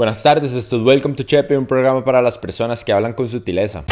Buenas tardes, esto es Welcome to Chepe, un programa para las personas que hablan con sutileza.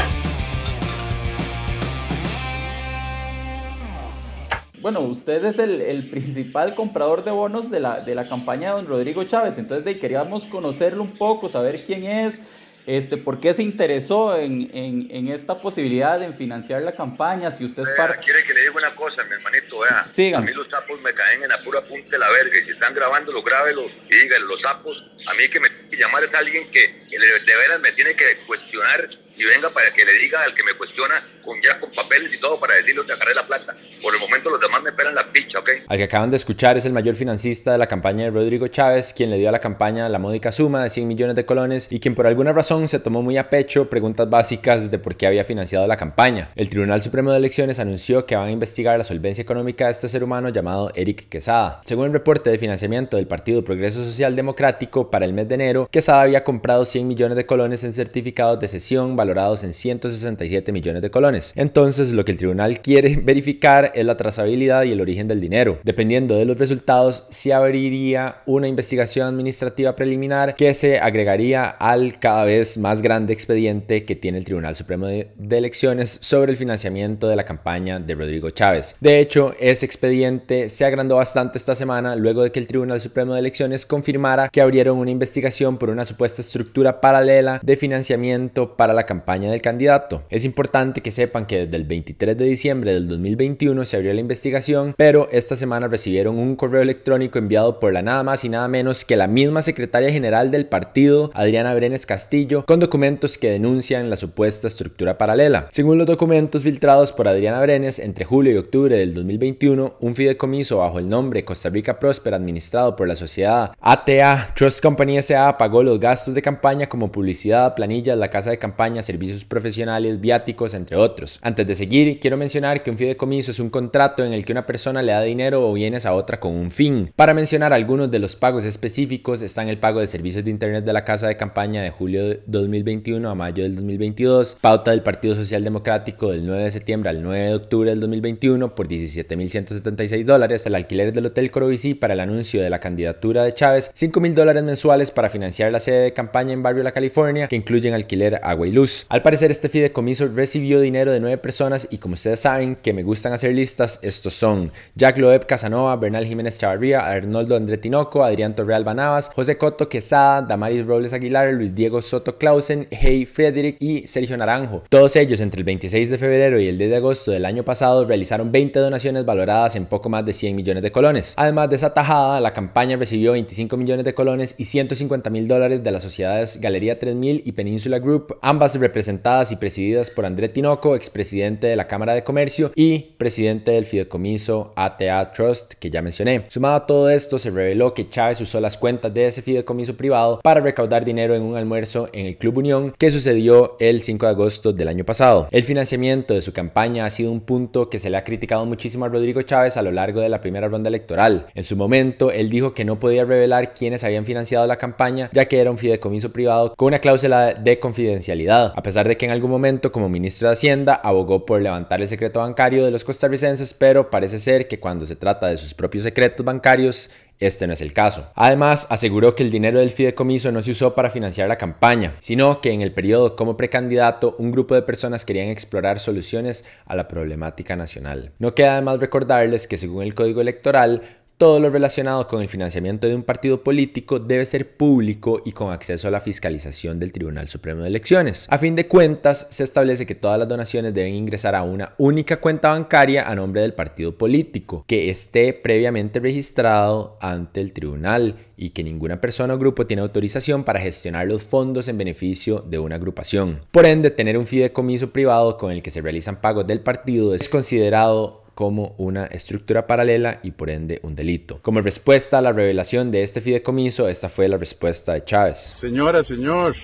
Bueno, usted es el, principal comprador de bonos de la, de la campaña de don Rodrigo Chávez, entonces de, queríamos conocerlo un poco, saber quién es, este, ¿Por qué se interesó en, en, en, esta posibilidad de financiar la campaña? Si usted es parte... Quiere que le diga una cosa, mi hermanito, vea. Sí, a mí los sapos me caen en la pura punta de la verga y si están grabando, lo grábelo y díganle, los sapos, a mí que me tiene que llamar es alguien que, que de veras me tiene que cuestionar y venga para que le diga al que me cuestiona con ya con papeles y todo para decirle que agarré la plata. Por el momento los demás me esperan la picha, ¿ok? Al que acaban de escuchar es el mayor financista de la campaña de Rodrigo Chávez, quien le dio a la campaña la módica suma de 100 millones de colones y quien por alguna razón se tomó muy a pecho preguntas básicas de por qué había financiado la campaña. El Tribunal Supremo de Elecciones anunció que van a investigar la solvencia económica de este ser humano llamado Eric Quesada. Según el reporte de financiamiento del Partido Progreso Social Democrático para el mes de enero, Quesada había comprado 100 millones de colones en certificados de sesión valorados en 167 millones de colones. Entonces, lo que el tribunal quiere verificar es la trazabilidad y el origen del dinero. Dependiendo de los resultados, se abriría una investigación administrativa preliminar que se agregaría al cada vez más grande expediente que tiene el Tribunal Supremo de, Elecciones sobre el financiamiento de la campaña de Rodrigo Chávez. De hecho, ese expediente se agrandó bastante esta semana luego de que el Tribunal Supremo de Elecciones confirmara que abrieron una investigación por una supuesta estructura paralela de financiamiento para la campaña del candidato. Es importante que sepan que desde el 23 de diciembre del 2021 se abrió la investigación, pero esta semana recibieron un correo electrónico enviado por la nada más y nada menos que la misma secretaria general del partido, Adriana Brenes Castillo, con documentos que denuncian la supuesta estructura paralela. Según los documentos filtrados por Adriana Brenes, entre julio y octubre del 2021, un fideicomiso bajo el nombre Costa Rica Próspera administrado por la sociedad ATA Trust Company SA pagó los gastos de campaña como publicidad, planillas, la casa de campaña, servicios profesionales, viáticos, entre otros. Antes de seguir, quiero mencionar que un fideicomiso es un contrato en el que una persona le da dinero o bienes a otra con un fin. Para mencionar algunos de los pagos específicos están el pago de servicios de internet de la casa de campaña de julio de 2021 a mayo del 2022, pauta del Partido Social Democrático del 9 de septiembre al 9 de octubre del 2021 por 17.176 dólares, el alquiler del Hotel Corovici para el anuncio de la candidatura de Chávez, 5.000 dólares mensuales para financiar la sede de campaña en Barrio La California, que incluyen alquiler, agua y luz. Al parecer este fideicomiso recibió dinero de nueve personas y como ustedes saben que me gustan hacer listas, estos son Jack Loeb Casanova, Bernal Jiménez Chavarría, Arnoldo André Tinoco, Adrián Torreal Banabas, José Coto Quesada, Damaris Robles Aguilar, Luis Diego Soto Clausen, Hey Frederick y Sergio Naranjo. Todos ellos entre el 26 de febrero y el 10 de agosto del año pasado realizaron 20 donaciones valoradas en poco más de 100 millones de colones. Además de esa tajada, la campaña recibió 25 millones de colones y 150 mil dólares de las sociedades Galería 3000 y Península Group, ambas representadas y presididas por André Tinoco, expresidente de la Cámara de Comercio y presidente del fideicomiso ATA Trust que ya mencioné. Sumado a todo esto, se reveló que Chávez usó las cuentas de ese fideicomiso privado para recaudar dinero en un almuerzo en el Club Unión que sucedió el 5 de agosto del año pasado. El financiamiento de su campaña ha sido un punto que se le ha criticado muchísimo a Rodrigo Chávez a lo largo de la primera ronda electoral. En su momento, él dijo que no podía revelar quiénes habían financiado la campaña, ya que era un fideicomiso privado con una cláusula de confidencialidad, a pesar de que en algún momento como ministro de Hacienda abogó por levantar el secreto bancario de los costarricenses, pero parece ser que cuando se trata de sus propios secretos bancarios, este no es el caso. Además, aseguró que el dinero del fideicomiso no se usó para financiar la campaña, sino que en el periodo como precandidato un grupo de personas querían explorar soluciones a la problemática nacional. No queda además recordarles que según el Código Electoral, todo lo relacionado con el financiamiento de un partido político debe ser público y con acceso a la fiscalización del Tribunal Supremo de Elecciones. A fin de cuentas, se establece que todas las donaciones deben ingresar a una única cuenta bancaria a nombre del partido político, que esté previamente registrado ante el tribunal y que ninguna persona o grupo tiene autorización para gestionar los fondos en beneficio de una agrupación. Por ende, tener un fideicomiso privado con el que se realizan pagos del partido es considerado como una estructura paralela y por ende un delito. Como respuesta a la revelación de este fideicomiso, esta fue la respuesta de Chávez. Señora, señor,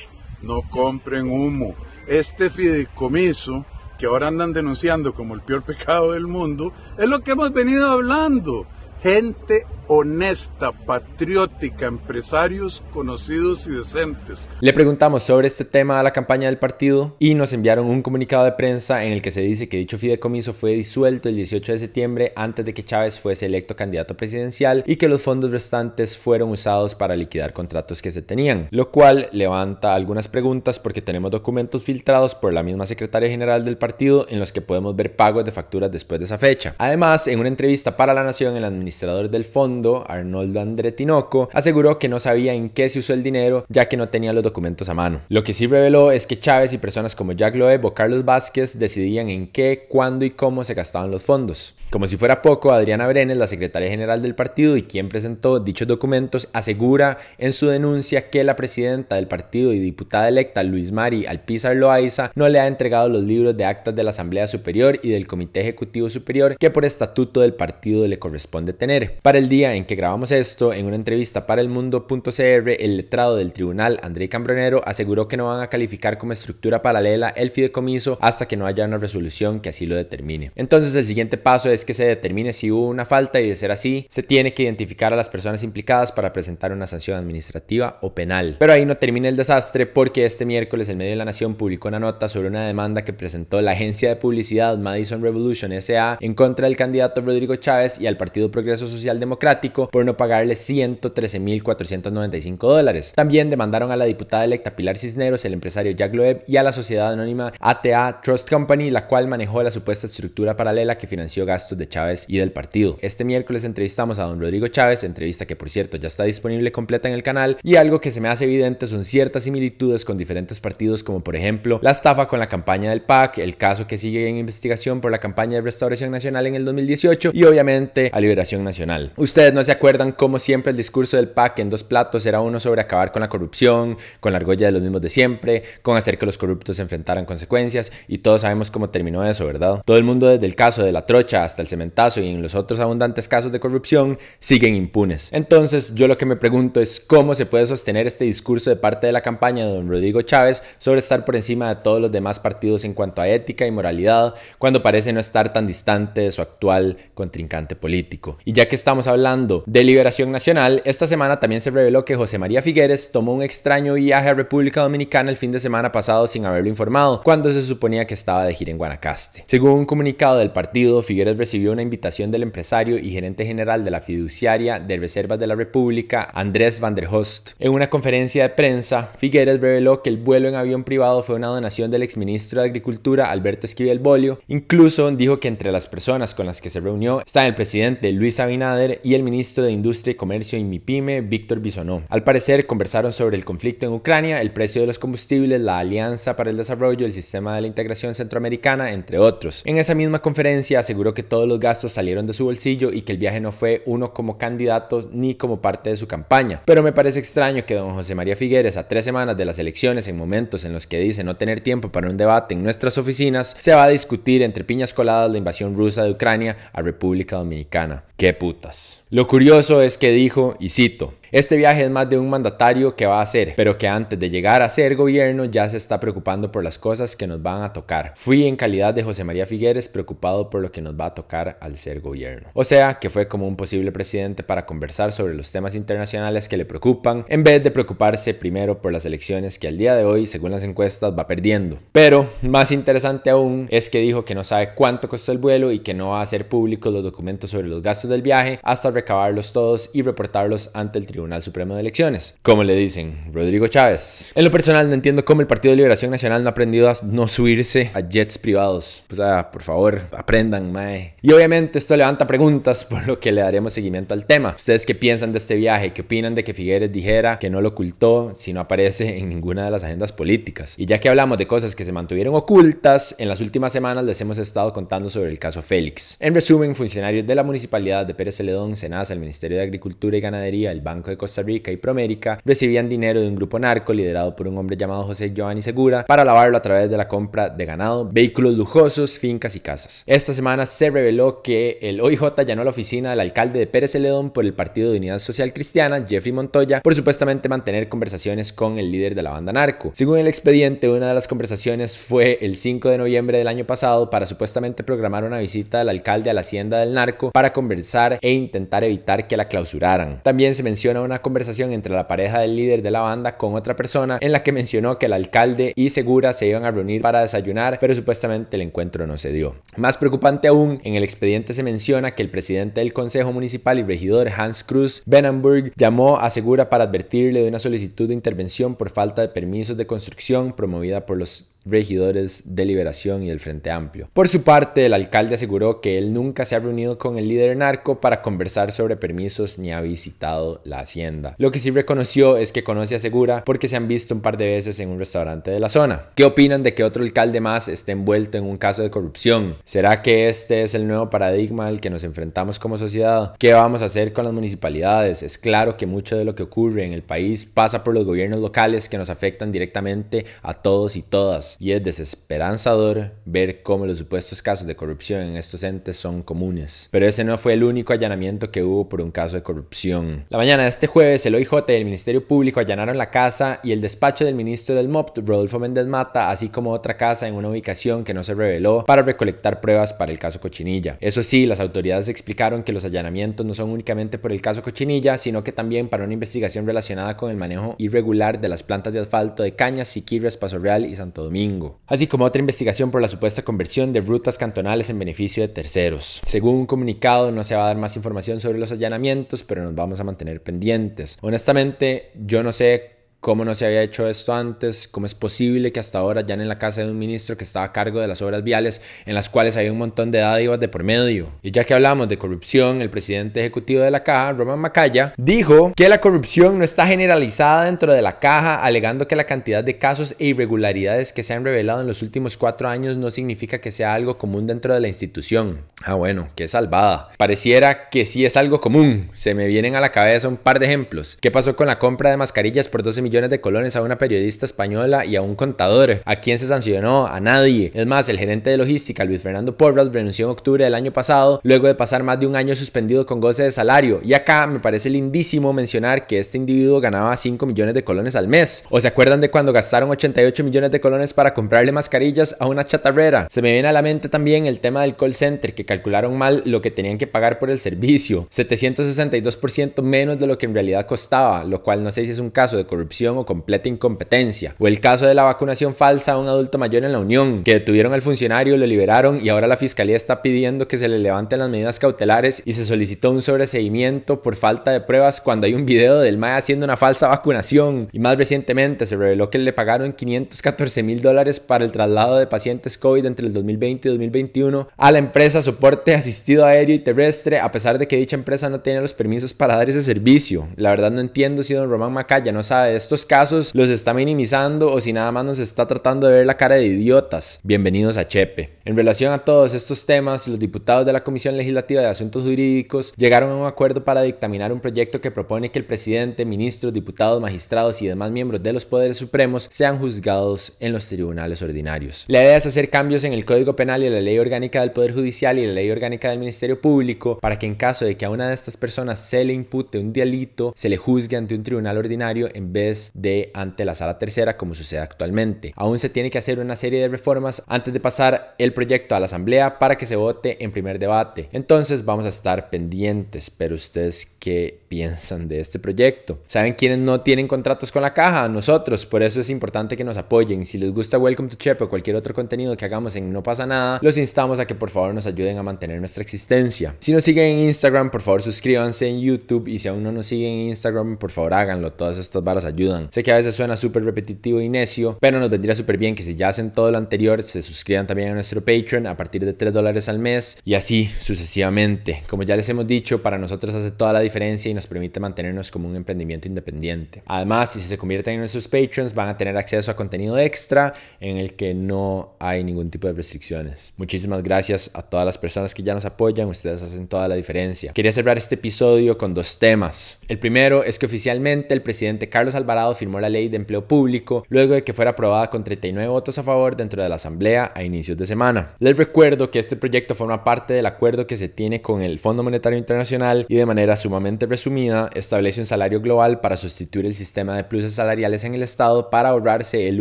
no compren humo. Este fideicomiso que ahora andan denunciando como el peor pecado del mundo, es lo que hemos venido hablando. Gente honesta, patriótica, empresarios conocidos y decentes. Le preguntamos sobre este tema a la campaña del partido y nos enviaron un comunicado de prensa en el que se dice que dicho fideicomiso fue disuelto el 18 de septiembre antes de que Chávez fuese electo candidato presidencial y que los fondos restantes fueron usados para liquidar contratos que se tenían, lo cual levanta algunas preguntas porque tenemos documentos filtrados por la misma secretaria general del partido en los que podemos ver pagos de facturas después de esa fecha. Además, en una entrevista para La Nación, el administrador del fondo Arnoldo Andretinoco, aseguró que no sabía en qué se usó el dinero ya que no tenía los documentos a mano. Lo que sí reveló es que Chávez y personas como Jack Loeb o Carlos Vázquez decidían en qué, cuándo y cómo se gastaban los fondos. Como si fuera poco, Adriana Brenes, la secretaria general del partido y quien presentó dichos documentos, asegura en su denuncia que la presidenta del partido y diputada electa Luis Mari Alpizar Loaiza no le ha entregado los libros de actas de la Asamblea Superior y del Comité Ejecutivo Superior que por estatuto del partido le corresponde tener. Para el día en que grabamos esto, en una entrevista para el mundo.cr, el letrado del tribunal, André Cambronero, aseguró que no van a calificar como estructura paralela el fideicomiso hasta que no haya una resolución que así lo determine. Entonces el siguiente paso es que se determine si hubo una falta y de ser así, se tiene que identificar a las personas implicadas para presentar una sanción administrativa o penal. Pero ahí no termina el desastre porque este miércoles el medio de la Nación publicó una nota sobre una demanda que presentó la agencia de publicidad Madison Revolution SA en contra del candidato Rodrigo Chávez y al Partido Progreso Social Democrático por no pagarle 113.495 dólares. También demandaron a la diputada electa Pilar Cisneros, el empresario Jack Loeb y a la sociedad anónima ATA Trust Company, la cual manejó la supuesta estructura paralela que financió gastos de Chávez y del partido. Este miércoles entrevistamos a don Rodrigo Chávez, entrevista que por cierto ya está disponible completa en el canal, y algo que se me hace evidente son ciertas similitudes con diferentes partidos como por ejemplo la estafa con la campaña del PAC, el caso que sigue en investigación por la campaña de Restauración Nacional en el 2018 y obviamente a Liberación Nacional. Usted no se acuerdan cómo siempre el discurso del PAC en dos platos era uno sobre acabar con la corrupción, con la argolla de los mismos de siempre, con hacer que los corruptos se enfrentaran consecuencias y todos sabemos cómo terminó eso, ¿verdad? Todo el mundo desde el caso de la trocha hasta el cementazo y en los otros abundantes casos de corrupción siguen impunes. Entonces yo lo que me pregunto es cómo se puede sostener este discurso de parte de la campaña de don Rodrigo Chávez sobre estar por encima de todos los demás partidos en cuanto a ética y moralidad cuando parece no estar tan distante de su actual contrincante político. Y ya que estamos hablando de Liberación Nacional, esta semana también se reveló que José María Figueres tomó un extraño viaje a República Dominicana el fin de semana pasado sin haberlo informado, cuando se suponía que estaba de gira en Guanacaste. Según un comunicado del partido, Figueres recibió una invitación del empresario y gerente general de la fiduciaria de Reservas de la República, Andrés Van der Host. En una conferencia de prensa, Figueres reveló que el vuelo en avión privado fue una donación del exministro de Agricultura, Alberto Esquivel Bolio. Incluso dijo que entre las personas con las que se reunió están el presidente Luis Abinader y el ministro de Industria y Comercio y MIPYME, Víctor Bisonó. Al parecer, conversaron sobre el conflicto en Ucrania, el precio de los combustibles, la Alianza para el Desarrollo, el sistema de la integración centroamericana, entre otros. En esa misma conferencia aseguró que todos los gastos salieron de su bolsillo y que el viaje no fue uno como candidato ni como parte de su campaña. Pero me parece extraño que don José María Figueres, a tres semanas de las elecciones, en momentos en los que dice no tener tiempo para un debate en nuestras oficinas, se va a discutir entre piñas coladas la invasión rusa de Ucrania a República Dominicana. ¡Qué putas! Lo curioso es que dijo, y cito, este viaje es más de un mandatario que va a ser, pero que antes de llegar a ser gobierno ya se está preocupando por las cosas que nos van a tocar. Fui en calidad de José María Figueres preocupado por lo que nos va a tocar al ser gobierno. O sea, que fue como un posible presidente para conversar sobre los temas internacionales que le preocupan, en vez de preocuparse primero por las elecciones que al día de hoy, según las encuestas, va perdiendo. Pero, más interesante aún, es que dijo que no sabe cuánto costó el vuelo y que no va a hacer públicos los documentos sobre los gastos del viaje hasta recabarlos todos y reportarlos ante el tribunal Tribunal Supremo de Elecciones. Como le dicen, Rodrigo Chávez. En lo personal no entiendo cómo el Partido de Liberación Nacional no ha aprendido a no subirse a jets privados. O sea, por favor, aprendan, mae. Y obviamente esto levanta preguntas por lo que le daremos seguimiento al tema. ¿Ustedes qué piensan de este viaje? ¿Qué opinan de que Figueres dijera que no lo ocultó si no aparece en ninguna de las agendas políticas? Y ya que hablamos de cosas que se mantuvieron ocultas, en las últimas semanas les hemos estado contando sobre el caso Félix. En resumen, funcionarios de la Municipalidad de Pérez Celedón, Senasa, el Ministerio de Agricultura y Ganadería, el Banco de de Costa Rica y Promérica recibían dinero de un grupo narco liderado por un hombre llamado José Giovanni Segura para lavarlo a través de la compra de ganado, vehículos lujosos, fincas y casas. Esta semana se reveló que el OIJ llanó la oficina del alcalde de Pérez Celedón por el Partido de Unidad Social Cristiana, Jeffrey Montoya, por supuestamente mantener conversaciones con el líder de la banda narco. Según el expediente, una de las conversaciones fue el 5 de noviembre del año pasado para supuestamente programar una visita del alcalde a la hacienda del narco para conversar e intentar evitar que la clausuraran. También se menciona una conversación entre la pareja del líder de la banda con otra persona en la que mencionó que el alcalde y Segura se iban a reunir para desayunar, pero supuestamente el encuentro no se dio. Más preocupante aún, en el expediente se menciona que el presidente del Consejo Municipal y regidor Hans Cruz Benenburg llamó a Segura para advertirle de una solicitud de intervención por falta de permisos de construcción promovida por los regidores de Liberación y del Frente Amplio. Por su parte, el alcalde aseguró que él nunca se ha reunido con el líder narco para conversar sobre permisos ni ha visitado la hacienda. Lo que sí reconoció es que conoce a Segura porque se han visto un par de veces en un restaurante de la zona. ¿Qué opinan de que otro alcalde más esté envuelto en un caso de corrupción? ¿Será que este es el nuevo paradigma al que nos enfrentamos como sociedad? ¿Qué vamos a hacer con las municipalidades? Es claro que mucho de lo que ocurre en el país pasa por los gobiernos locales que nos afectan directamente a todos y todas y es desesperanzador ver cómo los supuestos casos de corrupción en estos entes son comunes. Pero ese no fue el único allanamiento que hubo por un caso de corrupción. La mañana de este jueves, el OIJ y el Ministerio Público allanaron la casa y el despacho del ministro del MOPT, Rodolfo Méndez Mata, así como otra casa en una ubicación que no se reveló para recolectar pruebas para el caso Cochinilla. Eso sí, las autoridades explicaron que los allanamientos no son únicamente por el caso Cochinilla, sino que también para una investigación relacionada con el manejo irregular de las plantas de asfalto de Cañas, Siquirres, Paso Real y Santo Domingo así como otra investigación por la supuesta conversión de rutas cantonales en beneficio de terceros. Según un comunicado, no se va a dar más información sobre los allanamientos, pero nos vamos a mantener pendientes. Honestamente, yo no sé cómo no se había hecho esto antes, cómo es posible que hasta ahora ya en la casa de un ministro que estaba a cargo de las obras viales en las cuales hay un montón de dádivas de por medio. Y ya que hablamos de corrupción, el presidente ejecutivo de la caja, Roman Macaya, dijo que la corrupción no está generalizada dentro de la caja, alegando que la cantidad de casos e irregularidades que se han revelado en los últimos cuatro años no significa que sea algo común dentro de la institución. Ah, bueno, qué salvada. Pareciera que sí es algo común. Se me vienen a la cabeza un par de ejemplos. ¿Qué pasó con la compra de mascarillas por 12 millones de colones a una periodista española y a un contador. ¿A quién se sancionó? A nadie. Es más, el gerente de logística, Luis Fernando Porras, renunció en octubre del año pasado, luego de pasar más de un año suspendido con goce de salario. Y acá me parece lindísimo mencionar que este individuo ganaba 5 millones de colones al mes. ¿O se acuerdan de cuando gastaron 88 millones de colones para comprarle mascarillas a una chatarrera? Se me viene a la mente también el tema del call center, que calcularon mal lo que tenían que pagar por el servicio. 762% menos de lo que en realidad costaba, lo cual no sé si es un caso de corrupción o completa incompetencia. O el caso de la vacunación falsa a un adulto mayor en la Unión, que detuvieron al funcionario, lo liberaron y ahora la fiscalía está pidiendo que se le levanten las medidas cautelares y se solicitó un sobreseguimiento por falta de pruebas cuando hay un video del MAE haciendo una falsa vacunación. Y más recientemente se reveló que le pagaron 514 mil dólares para el traslado de pacientes COVID entre el 2020 y 2021 a la empresa Soporte Asistido Aéreo y Terrestre, a pesar de que dicha empresa no tiene los permisos para dar ese servicio. La verdad no entiendo si don Román Macaya no sabe esto casos los está minimizando o si nada más nos está tratando de ver la cara de idiotas. Bienvenidos a Chepe. En relación a todos estos temas, los diputados de la Comisión Legislativa de Asuntos Jurídicos llegaron a un acuerdo para dictaminar un proyecto que propone que el presidente, ministros, diputados, magistrados y demás miembros de los poderes supremos sean juzgados en los tribunales ordinarios. La idea es hacer cambios en el Código Penal y la Ley Orgánica del Poder Judicial y la Ley Orgánica del Ministerio Público para que en caso de que a una de estas personas se le impute un delito, se le juzgue ante un tribunal ordinario en vez de ante la sala tercera como sucede actualmente. Aún se tiene que hacer una serie de reformas antes de pasar el proyecto a la asamblea para que se vote en primer debate. Entonces vamos a estar pendientes, pero ustedes qué piensan de este proyecto? ¿Saben quiénes no tienen contratos con la caja? Nosotros, por eso es importante que nos apoyen. Si les gusta Welcome to Chepe o cualquier otro contenido que hagamos en No pasa nada, los instamos a que por favor nos ayuden a mantener nuestra existencia. Si nos siguen en Instagram, por favor suscríbanse en YouTube y si aún no nos siguen en Instagram, por favor háganlo. Todas estas barras ayudan ayudan. Sé que a veces suena súper repetitivo y necio, pero nos vendría súper bien que si ya hacen todo lo anterior, se suscriban también a nuestro Patreon a partir de 3 dólares al mes y así sucesivamente. Como ya les hemos dicho, para nosotros hace toda la diferencia y nos permite mantenernos como un emprendimiento independiente. Además, si se convierten en nuestros Patreons, van a tener acceso a contenido extra en el que no hay ningún tipo de restricciones. Muchísimas gracias a todas las personas que ya nos apoyan, ustedes hacen toda la diferencia. Quería cerrar este episodio con dos temas. El primero es que oficialmente el presidente Carlos Alvarado firmó la ley de empleo público luego de que fuera aprobada con 39 votos a favor dentro de la Asamblea a inicios de semana. Les recuerdo que este proyecto forma parte del acuerdo que se tiene con el Fondo Monetario Internacional y de manera sumamente resumida establece un salario global para sustituir el sistema de pluses salariales en el Estado para ahorrarse el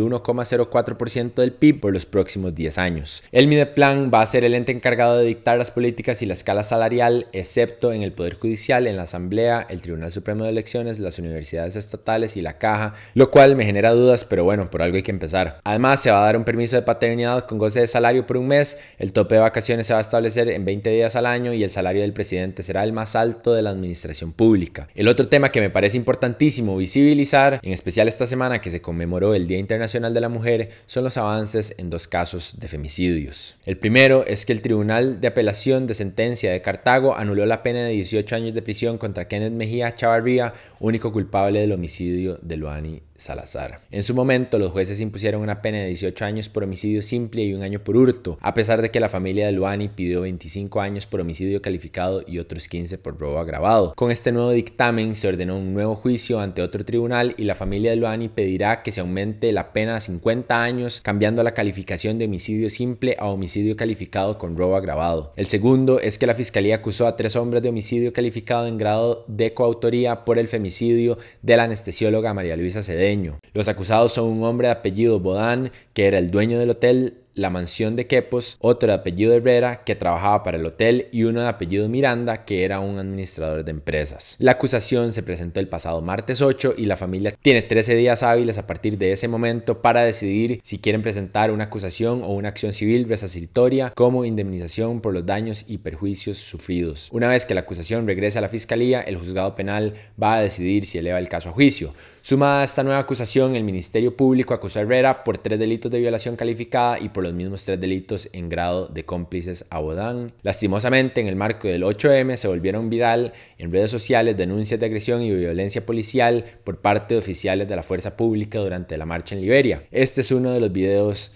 1,04% del PIB por los próximos 10 años. El Mideplan va a ser el ente encargado de dictar las políticas y la escala salarial, excepto en el Poder Judicial, en la Asamblea, el Tribunal Supremo de Elecciones, las universidades estatales y la Caja, lo cual me genera dudas, pero bueno, por algo hay que empezar. Además, se va a dar un permiso de paternidad con goce de salario por un mes, el tope de vacaciones se va a establecer en 20 días al año y el salario del presidente será el más alto de la administración pública. El otro tema que me parece importantísimo visibilizar, en especial esta semana que se conmemoró el Día Internacional de la Mujer, son los avances en dos casos de femicidios. El primero es que el Tribunal de Apelación de Sentencia de Cartago anuló la pena de 18 años de prisión contra Kenneth Mejía Chavarría, único culpable del homicidio de Luani Salazar. En su momento, los jueces impusieron una pena de 18 años por homicidio simple y un año por hurto, a pesar de que la familia de Luani pidió 25 años por homicidio calificado y otros 15 por robo agravado. Con este nuevo dictamen se ordenó un nuevo juicio ante otro tribunal y la familia de Luani pedirá que se aumente la pena a 50 años, cambiando la calificación de homicidio simple a homicidio calificado con robo agravado. El segundo es que la fiscalía acusó a tres hombres de homicidio calificado en grado de coautoría por el femicidio de la anestesióloga María Luisa Cedeño los acusados son un hombre de apellido Bodán, que era el dueño del hotel la mansión de Quepos, otro de apellido Herrera que trabajaba para el hotel y uno de apellido Miranda que era un administrador de empresas. La acusación se presentó el pasado martes 8 y la familia tiene 13 días hábiles a partir de ese momento para decidir si quieren presentar una acusación o una acción civil resarcitoria como indemnización por los daños y perjuicios sufridos. Una vez que la acusación regrese a la fiscalía, el juzgado penal va a decidir si eleva el caso a juicio. Sumada a esta nueva acusación, el Ministerio Público acusó a Herrera por tres delitos de violación calificada y por los mismos tres delitos en grado de cómplices a Bodán. Lastimosamente, en el marco del 8M se volvieron viral en redes sociales denuncias de agresión y violencia policial por parte de oficiales de la fuerza pública durante la marcha en Liberia. Este es uno de los videos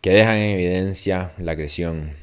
que dejan en evidencia la agresión.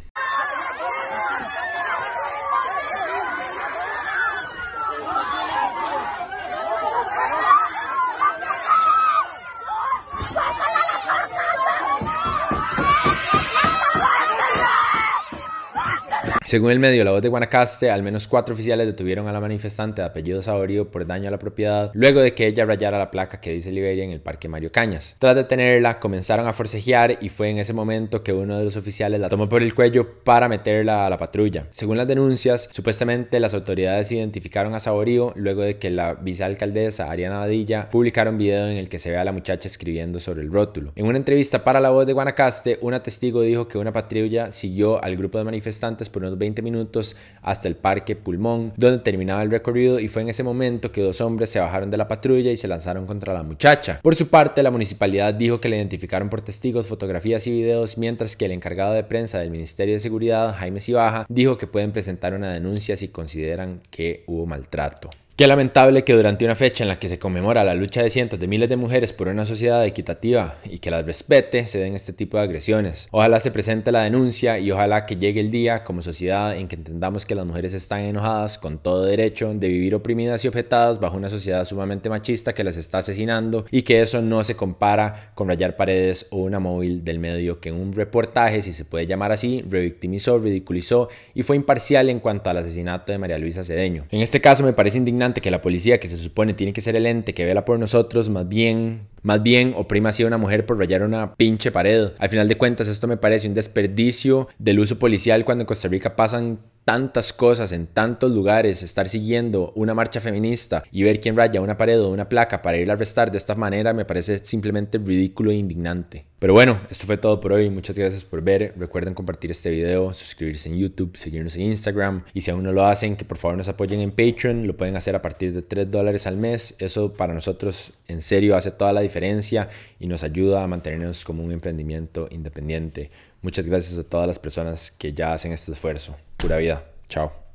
Según el medio La Voz de Guanacaste, al menos cuatro oficiales detuvieron a la manifestante de apellido Saborío por daño a la propiedad luego de que ella rayara la placa que dice Liberia en el Parque Mario Cañas. Tras detenerla, comenzaron a forcejear y fue en ese momento que uno de los oficiales la tomó por el cuello para meterla a la patrulla. Según las denuncias, supuestamente las autoridades identificaron a Saborío luego de que la vicealcaldesa Ariana Badilla publicara un video en el que se ve a la muchacha escribiendo sobre el rótulo. En una entrevista para La Voz de Guanacaste, una testigo dijo que una patrulla siguió al grupo de manifestantes por unos 20 minutos hasta el Parque Pulmón, donde terminaba el recorrido y fue en ese momento que dos hombres se bajaron de la patrulla y se lanzaron contra la muchacha. Por su parte, la municipalidad dijo que le identificaron por testigos, fotografías y videos, mientras que el encargado de prensa del Ministerio de Seguridad, Jaime Cibaja, dijo que pueden presentar una denuncia si consideran que hubo maltrato. Qué lamentable que durante una fecha en la que se conmemora la lucha de cientos de miles de mujeres por una sociedad equitativa y que las respete, se den este tipo de agresiones. Ojalá se presente la denuncia y ojalá que llegue el día como sociedad en que entendamos que las mujeres están enojadas con todo derecho de vivir oprimidas y objetadas bajo una sociedad sumamente machista que las está asesinando y que eso no se compara con rayar paredes o una móvil del medio que en un reportaje, si se puede llamar así, revictimizó, ridiculizó y fue imparcial en cuanto al asesinato de María Luisa Cedeño. En este caso me parece indignante que la policía, que se supone tiene que ser el ente que vela por nosotros, más bien, más bien oprima así a una mujer por rayar una pinche pared. Al final de cuentas, esto me parece un desperdicio del uso policial cuando en Costa Rica pasan tantas cosas, en tantos lugares, estar siguiendo una marcha feminista y ver quién raya una pared o una placa para ir a arrestar de esta manera me parece simplemente ridículo e indignante. Pero bueno, esto fue todo por hoy. Muchas gracias por ver. Recuerden compartir este video, suscribirse en YouTube, seguirnos en Instagram. Y si aún no lo hacen, que por favor nos apoyen en Patreon. Lo pueden hacer a partir de 3 dólares al mes. Eso para nosotros en serio hace toda la diferencia y nos ayuda a mantenernos como un emprendimiento independiente. Muchas gracias a todas las personas que ya hacen este esfuerzo. Pura vida. Chao.